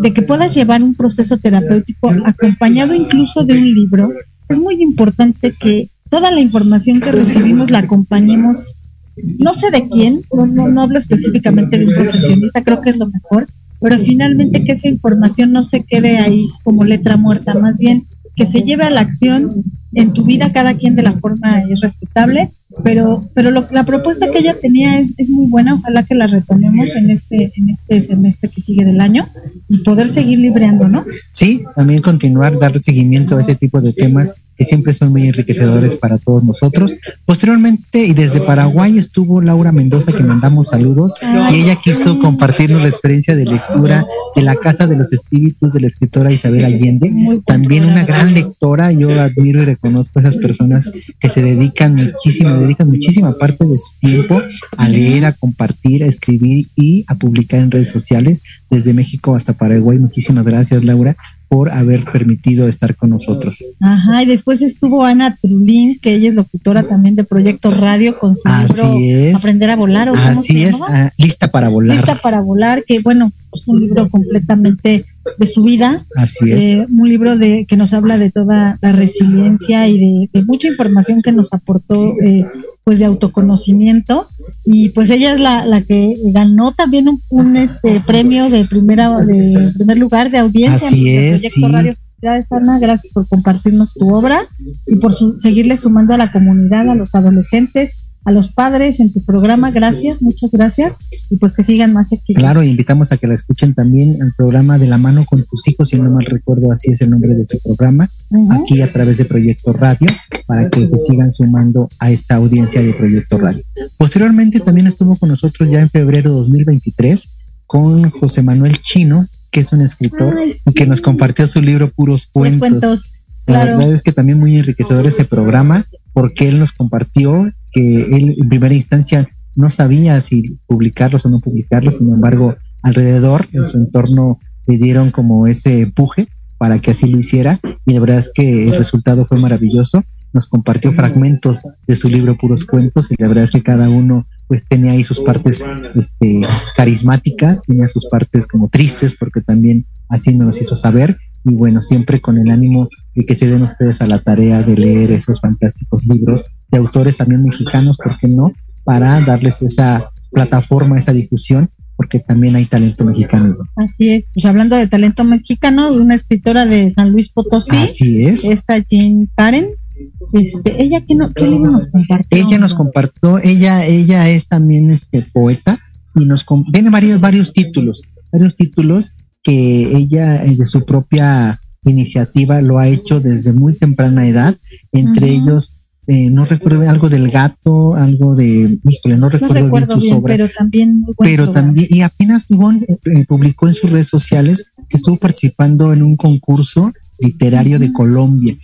de que puedas llevar un proceso terapéutico acompañado incluso de un libro. Es muy importante que toda la información que recibimos la acompañemos no sé de quién, no, no, no hablo específicamente de un profesionista, creo que es lo mejor, pero finalmente que esa información no se quede ahí como letra muerta, más bien que se lleve a la acción en tu vida, cada quien de la forma es respetable, pero, pero lo, la propuesta que ella tenía es, es muy buena, ojalá que la retomemos en este, en este semestre que sigue del año y poder seguir libreando, ¿no? Sí, también continuar, dar seguimiento a ese tipo de temas que siempre son muy enriquecedores para todos nosotros. Posteriormente y desde Paraguay estuvo Laura Mendoza que mandamos saludos y ella quiso compartirnos la experiencia de lectura de la Casa de los Espíritus de la escritora Isabel Allende, también una gran lectora, yo admiro y reconozco a esas personas que se dedican muchísimo, dedican muchísima parte de su tiempo a leer, a compartir, a escribir y a publicar en redes sociales desde México hasta Paraguay. Muchísimas gracias, Laura por haber permitido estar con nosotros. Ajá, y después estuvo Ana Trulín, que ella es locutora también de Proyecto Radio con su libro Aprender a volar. ¿o Así es, ah, lista para volar. Lista para volar, que bueno, es un libro completamente de su vida. Así es. Eh, un libro de que nos habla de toda la resiliencia y de, mucha información que nos aportó, eh, pues de autoconocimiento. Y pues ella es la, la que ganó también un, este premio de primera de primer lugar de audiencia. Así es. Sí. Radio. Gracias, Ana, gracias por compartirnos tu obra y por seguirle sumando a la comunidad, a los adolescentes, a los padres en tu programa. Gracias, muchas gracias. Y pues que sigan más éxitos. Claro, invitamos a que la escuchen también el programa de la mano con tus hijos, si no mal recuerdo, así es el nombre de su programa, aquí a través de Proyecto Radio, para que se sigan sumando a esta audiencia de Proyecto Radio. Posteriormente también estuvo con nosotros ya en febrero de 2023 con José Manuel Chino, que es un escritor y que nos compartió su libro Puros Cuentos. La verdad es que también muy enriquecedor ese programa porque él nos compartió que él en primera instancia no sabía si publicarlos o no publicarlos, sin embargo, alrededor, en su entorno, le dieron como ese empuje para que así lo hiciera. Y la verdad es que el resultado fue maravilloso. Nos compartió fragmentos de su libro Puros Cuentos. Y la verdad es que cada uno pues tenía ahí sus partes este, carismáticas, tenía sus partes como tristes porque también así nos hizo saber. Y bueno, siempre con el ánimo de que se den ustedes a la tarea de leer esos fantásticos libros de autores también mexicanos, ¿por qué no? Para darles esa plataforma, esa difusión, porque también hay talento mexicano. Así es, pues hablando de talento mexicano, de una escritora de San Luis Potosí. Así es. Esta Jean Karen. Este, ella qué, no, qué libro nos compartió. Ella nos compartió, ella, ella es también este poeta y nos tiene varios, varios títulos, varios títulos que ella eh, de su propia iniciativa lo ha hecho desde muy temprana edad, entre ellos eh, no recuerdo algo del gato, algo de, híjole, no recuerdo, bien sus obras. Pero también, pero también, y apenas Ivonne eh, publicó en sus redes sociales que estuvo participando en un concurso literario de Colombia.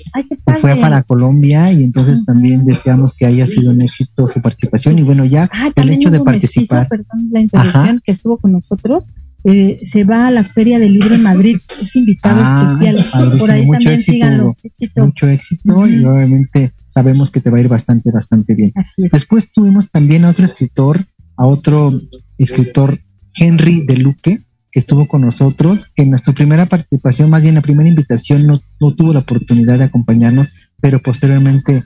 fue para Colombia y entonces también deseamos que haya sido un éxito su participación. Y bueno, ya el hecho de participar. Perdón, la intervención que estuvo con nosotros eh, se va a la Feria del Libro en Madrid, es invitado ah, especial. Por ahí mucho también éxito, éxito. Mucho éxito y obviamente sabemos que te va a ir bastante, bastante bien. Después tuvimos también a otro escritor, a otro escritor, Henry de Luque, que estuvo con nosotros, que en nuestra primera participación, más bien la primera invitación, no, no tuvo la oportunidad de acompañarnos, pero posteriormente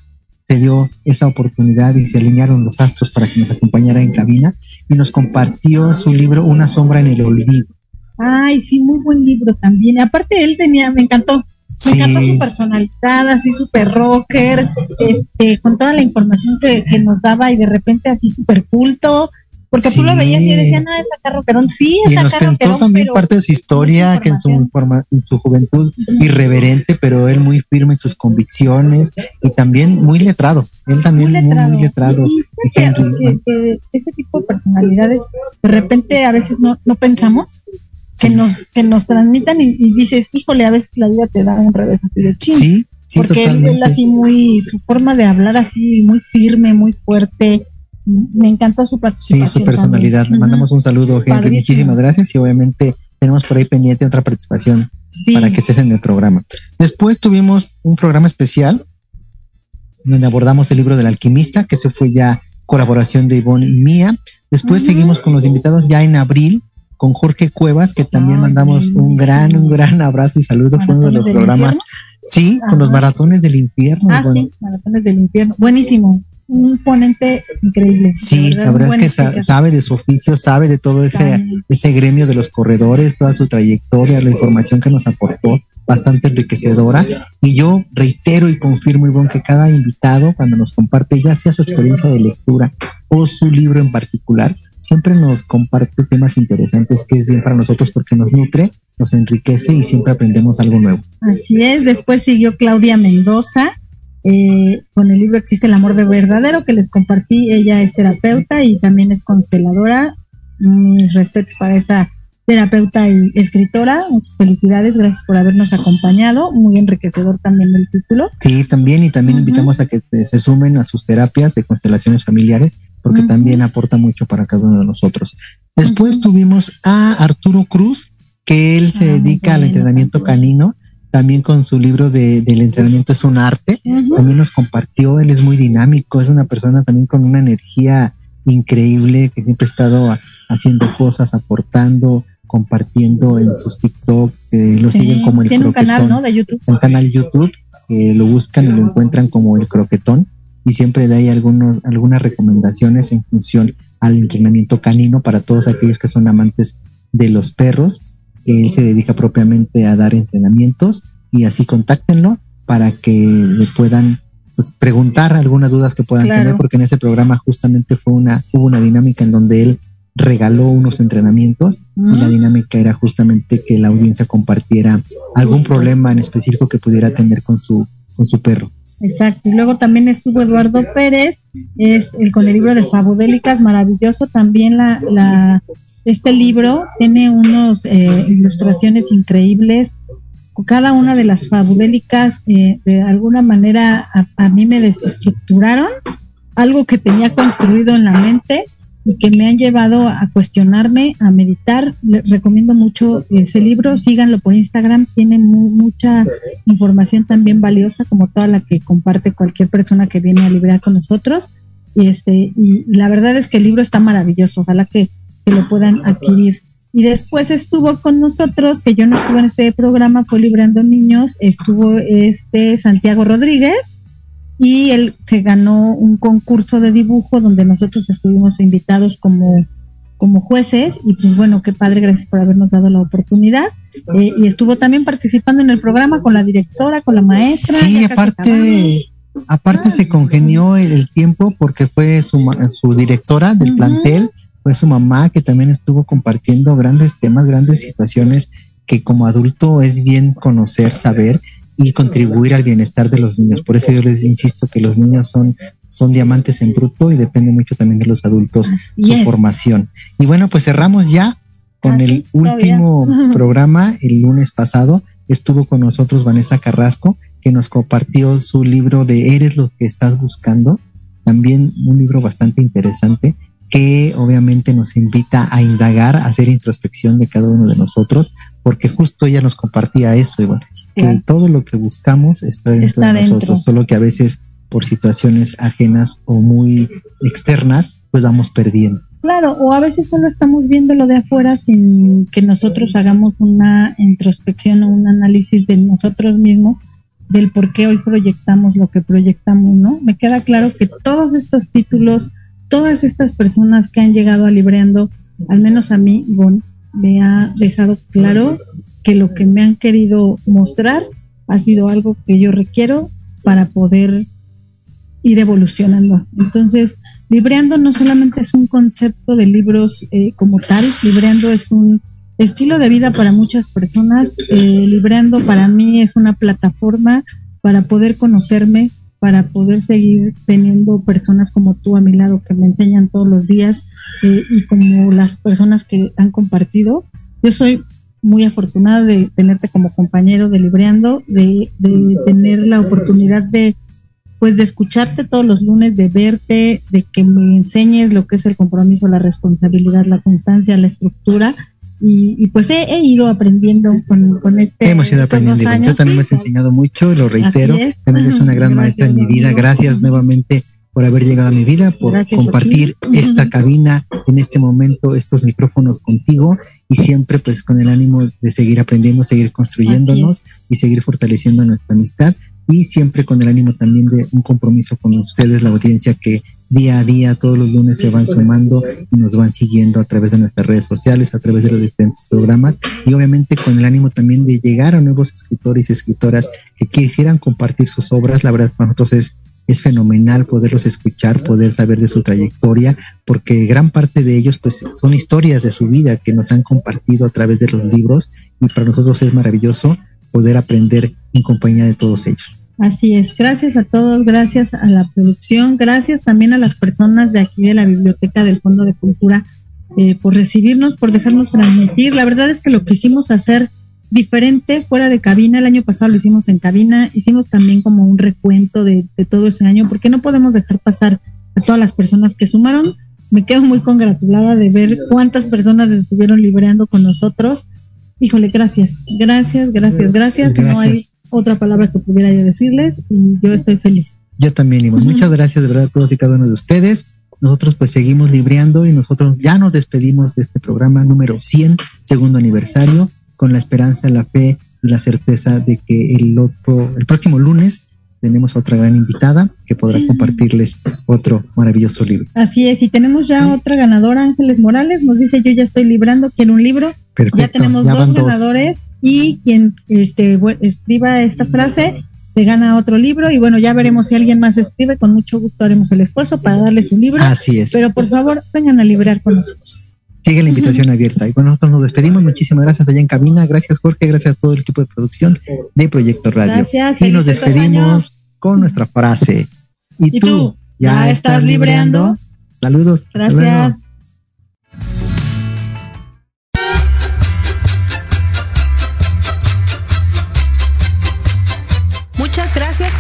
se dio esa oportunidad y se alinearon los astros para que nos acompañara en cabina y nos compartió su libro Una sombra en el olvido. Ay, sí, muy buen libro también. Aparte él tenía, me encantó, me encantó su personalidad, así súper rocker, este, con toda la información que, que, nos daba y de repente así súper culto, porque tú lo veías y decías, no, es acá rockerón. Sí, es y nos contó también parte de su historia, que en su, en su juventud irreverente, pero él muy firme en sus convicciones y también muy letrado. Él también muy letrado. Muy, letrado que, ese tipo de personalidades, de repente a veces no, no pensamos que nos que nos transmitan y, dices, híjole, a veces la vida te da un revés así de ching. Sí, sí, porque él, así muy, su forma de hablar así muy firme, muy fuerte, me encantó su participación. Sí, su personalidad. Le mandamos un saludo, Henry. Muchísimas gracias y obviamente tenemos por ahí pendiente otra participación para que estés en el programa. Después tuvimos un programa especial donde abordamos el libro del alquimista, que se fue ya colaboración de Ivonne y mía. Después seguimos con los invitados ya en abril con Jorge Cuevas, que también mandamos un gran, un gran abrazo y saludo. Fue uno de los programas. Sí, con los maratones del infierno. Ah, sí, maratones del infierno. Buenísimo un ponente increíble. Sí, la verdad, es que sabe de su oficio, sabe de todo ese, ese gremio de los corredores, toda su trayectoria, la información que nos aportó, bastante enriquecedora. Y yo reitero y confirmo, Ivonne, que cada invitado, cuando nos comparte ya sea su experiencia de lectura o su libro en particular, siempre nos comparte temas interesantes que es bien para nosotros porque nos nutre, nos enriquece y siempre aprendemos algo nuevo. Así es, después siguió Claudia Mendoza, eh, con el libro Existe el amor de verdadero que les compartí. Ella es terapeuta y también es consteladora. Mis respetos para esta terapeuta y escritora. Muchas felicidades, gracias por habernos acompañado. Muy enriquecedor también el título. Sí, también, y también invitamos a que se sumen a sus terapias de constelaciones familiares, porque también aporta mucho para cada uno de nosotros. Después tuvimos a Arturo Cruz, que él se ah, dedica al entrenamiento canino. También con su libro de, del entrenamiento es un arte. También nos compartió, él es muy dinámico, es una persona también con una energía increíble, que siempre ha estado haciendo cosas, aportando, compartiendo en sus TikTok, lo siguen como el Tiene un canal, ¿no? De YouTube. Un canal YouTube, que lo buscan y lo encuentran como el croquetón y siempre da ahí algunos, algunas recomendaciones en función al entrenamiento canino para todos aquellos que son amantes de los perros, que él se dedica propiamente a dar entrenamientos y así contáctenlo para que le puedan pues, preguntar algunas dudas que puedan tener, porque en ese programa justamente fue una, hubo una dinámica en donde él regaló unos entrenamientos y la dinámica era justamente que la audiencia compartiera algún problema en específico que pudiera tener con su, con su perro. Exacto. Y luego también estuvo Eduardo Pérez, es el con el libro de Fabudélicas, maravilloso. También la, la este libro tiene unas eh, ilustraciones increíbles. Cada una de las fabudélicas, eh, de alguna manera, a, a mí me desestructuraron algo que tenía construido en la mente y que me han llevado a cuestionarme, a meditar. Les recomiendo mucho ese libro, síganlo por Instagram, tiene mucha información también valiosa como toda la que comparte cualquier persona que viene a librar con nosotros. Y este y la verdad es que el libro está maravilloso, ojalá que, que lo puedan adquirir. Y después estuvo con nosotros, que yo no estuve en este programa, fue Librando Niños, estuvo este Santiago Rodríguez, y él se ganó un concurso de dibujo donde nosotros estuvimos invitados como, como jueces y pues bueno, qué padre, gracias por habernos dado la oportunidad. Eh, y estuvo también participando en el programa con la directora, con la maestra. Sí, aparte, aparte se congenió el, tiempo porque fue su, su directora del plantel, fue su mamá que también estuvo compartiendo grandes temas, grandes situaciones que como adulto es bien conocer, saber y contribuir al bienestar de los niños. Por eso yo les insisto que los niños son, son diamantes en bruto y depende mucho también de los adultos su formación. Y bueno, pues cerramos ya con el último programa el lunes pasado. Estuvo con nosotros Vanessa Carrasco, que nos compartió su libro de Eres lo que estás buscando. También un libro bastante interesante que obviamente nos invita a indagar, a hacer introspección de cada uno de nosotros, porque justo ella nos compartía eso, y bueno, que todo lo que buscamos está dentro de nosotros, solo que a veces por situaciones ajenas o muy externas, pues vamos perdiendo. Claro, o a veces solo estamos viendo lo de afuera sin que nosotros hagamos una introspección o un análisis de nosotros mismos, del por qué hoy proyectamos lo que proyectamos, ¿no? Me queda claro que todos estos títulos, todas estas personas que han llegado a Libreando, al menos a mí, me ha dejado claro que lo que me han querido mostrar ha sido algo que yo requiero para poder ir evolucionando. Entonces, Libreando no solamente es un concepto de libros eh, como tal, Libreando es un estilo de vida para muchas personas, eh, Libreando para mí es una plataforma para poder conocerme, para poder seguir teniendo personas como tú a mi lado que me enseñan todos los días eh, y como las personas que han compartido. Yo soy muy afortunada de tenerte como compañero de Libreando, de, de tener la oportunidad de pues de escucharte todos los lunes, de verte, de que me enseñes lo que es el compromiso, la responsabilidad, la constancia, la estructura y, pues he, ido aprendiendo con, con este. Hemos ido aprendiendo. Yo también me has enseñado mucho, lo reitero. También es una gran maestra en mi vida. Gracias nuevamente por haber llegado a mi vida, por compartir esta cabina en este momento, estos micrófonos contigo y siempre pues con el ánimo de seguir aprendiendo, seguir construyéndonos y seguir fortaleciendo nuestra amistad y siempre con el ánimo también de un compromiso con ustedes, la audiencia que día a día, todos los lunes se van sumando y nos van siguiendo a través de nuestras redes sociales, a través de los diferentes programas y obviamente con el ánimo también de llegar a nuevos escritores y escritoras que quisieran compartir sus obras. La verdad para nosotros es es fenomenal poderlos escuchar, poder saber de su trayectoria, porque gran parte de ellos pues son historias de su vida que nos han compartido a través de los libros y para nosotros es maravilloso poder aprender en compañía de todos ellos. Así es, gracias a todos, gracias a la producción, gracias también a las personas de aquí de la Biblioteca del Fondo de Cultura eh, por recibirnos, por dejarnos transmitir. La verdad es que lo quisimos hacer diferente fuera de cabina. El año pasado lo hicimos en cabina, hicimos también como un recuento de, de todo ese año, porque no podemos dejar pasar a todas las personas que sumaron. Me quedo muy congratulada de ver cuántas personas estuvieron libreando con nosotros. Híjole, gracias, gracias, gracias, gracias. No hay otra palabra que pudiera yo decirles y yo estoy feliz. Yo también, Ivonne. Muchas gracias de verdad a todos y cada uno de ustedes. Nosotros pues seguimos libreando y nosotros ya nos despedimos de este programa número 100, segundo aniversario, con la esperanza, la fe y la certeza de que el otro, el próximo lunes tenemos otra gran invitada que podrá compartirles otro maravilloso libro. Así es, y tenemos ya otra ganadora, Ángeles Morales, nos dice yo ya estoy librando, quiero un libro. Perfecto, ya tenemos ya dos van dos. Y quien este, escriba esta frase se gana otro libro y bueno, ya veremos si alguien más escribe, con mucho gusto haremos el esfuerzo para darles un libro. Así es. Pero por favor, vengan a librar con nosotros. Sigue la invitación abierta. Y bueno, nosotros nos despedimos. Muchísimas gracias allá en cabina. Gracias, Jorge. Gracias a todo el equipo de producción de Proyecto Radio. Gracias, Y nos despedimos con nuestra frase. ¿Y, ¿Y tú, tú? ya, ¿Ya estás libreando? Saludos. Gracias